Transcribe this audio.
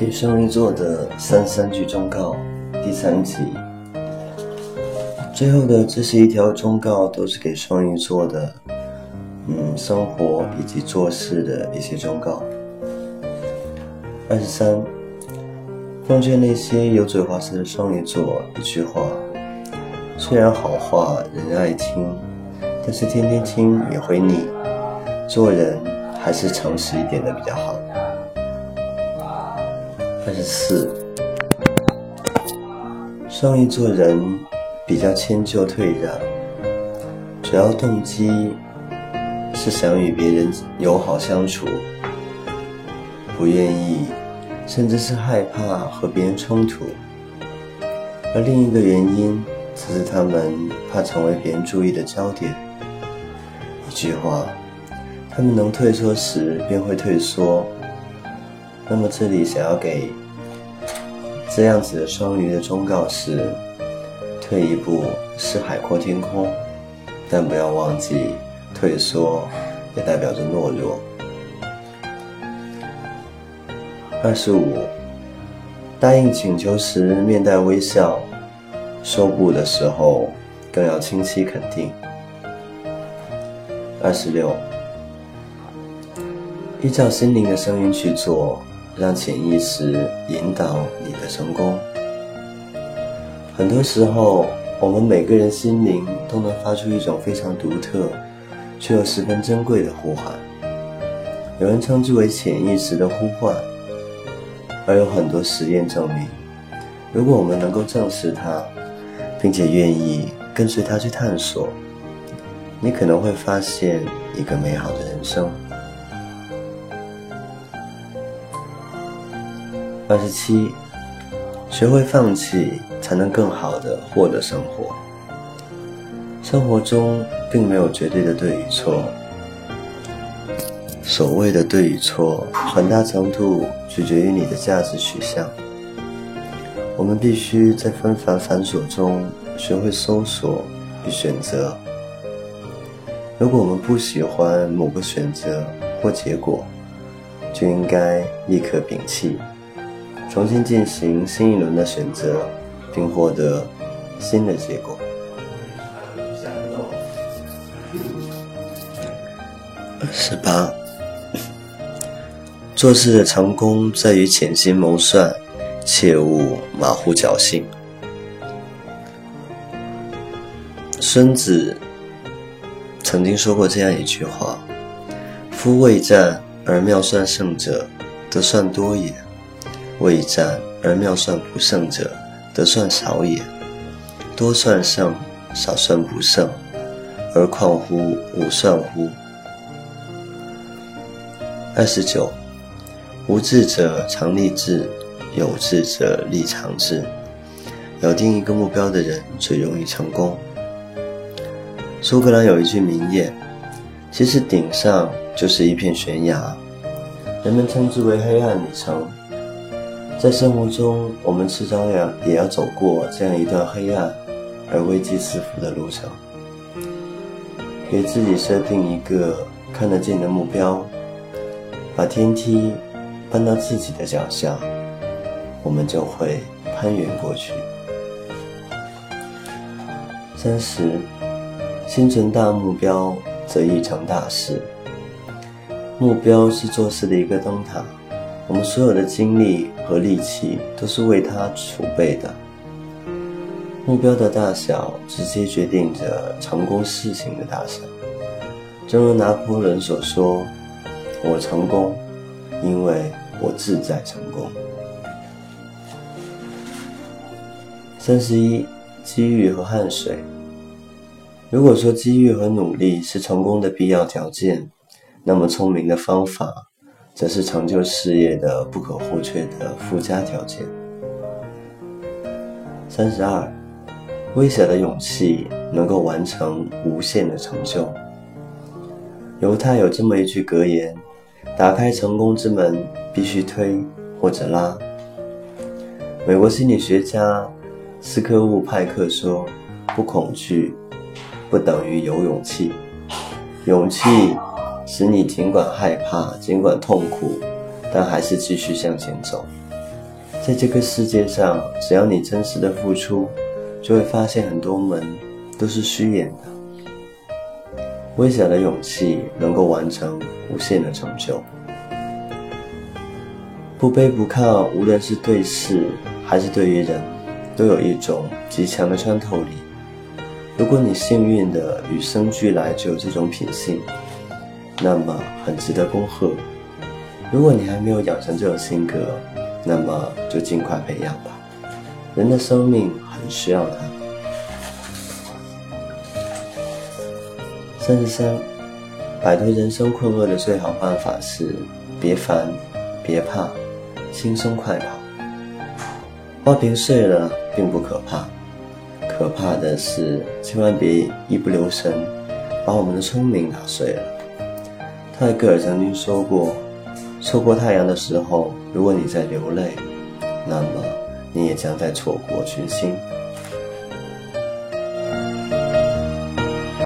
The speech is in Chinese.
给双鱼座的三三句忠告第三集，最后的这是一条忠告，都是给双鱼座的，嗯，生活以及做事的一些忠告。二十三，奉劝那些油嘴滑舌的双鱼座一句话：虽然好话人爱听，但是天天听也会腻，做人还是诚实一点的比较好。二十四，双鱼座人比较迁就退让，主要动机是想与别人友好相处，不愿意，甚至是害怕和别人冲突。而另一个原因，则是他们怕成为别人注意的焦点。一句话，他们能退缩时便会退缩。那么这里想要给这样子的双鱼的忠告是：退一步是海阔天空，但不要忘记退缩也代表着懦弱。二十五，答应请求时面带微笑，说不的时候更要清晰肯定。二十六，依照心灵的声音去做。让潜意识引导你的成功。很多时候，我们每个人心灵都能发出一种非常独特却又十分珍贵的呼唤，有人称之为潜意识的呼唤。而有很多实验证明，如果我们能够正视它，并且愿意跟随它去探索，你可能会发现一个美好的人生。二十七，学会放弃，才能更好的获得生活。生活中并没有绝对的对与错，所谓的对与错，很大程度取决于你的价值取向。我们必须在纷繁繁琐中学会搜索与选择。如果我们不喜欢某个选择或结果，就应该立刻摒弃。重新进行新一轮的选择，并获得新的结果。十八，做事的成功在于潜心谋算，切勿马虎侥幸。孙子曾经说过这样一句话：“夫未战而妙算胜者，得算多也。”未战而妙算不胜者，得算少也；多算胜，少算不胜，而况乎无算乎？二十九，无志者常立志，有志者立长志。咬定一个目标的人最容易成功。苏格兰有一句名言：“其实顶上就是一片悬崖，人们称之为黑暗里程。”在生活中，我们迟早要也要走过这样一段黑暗而危机四伏的路程。给自己设定一个看得见的目标，把天梯搬到自己的脚下，我们就会攀援过去。三十，心存大目标，则易成大事。目标是做事的一个灯塔。我们所有的精力和力气都是为它储备的。目标的大小直接决定着成功事情的大小。正如拿破仑所说：“我成功，因为我自在成功。”三十一，机遇和汗水。如果说机遇和努力是成功的必要条件，那么聪明的方法。则是成就事业的不可或缺的附加条件。三十二，微小的勇气能够完成无限的成就。犹太有这么一句格言：打开成功之门，必须推或者拉。美国心理学家斯科乌派克说：“不恐惧，不等于有勇气，勇气。”使你尽管害怕，尽管痛苦，但还是继续向前走。在这个世界上，只要你真实的付出，就会发现很多门都是虚掩的。微小的勇气能够完成无限的成就。不卑不亢，无论是对事还是对于人，都有一种极强的穿透力。如果你幸运的与生俱来就有这种品性，那么很值得恭贺。如果你还没有养成这种性格，那么就尽快培养吧，人的生命很需要它。三十三，摆脱人生困惑的最好办法是别烦，别怕，轻松快跑。花瓶碎了并不可怕，可怕的是千万别一不留神把我们的聪明打碎了。泰戈尔曾经说过。错过太阳的时候，如果你在流泪，那么你也将在错过群星。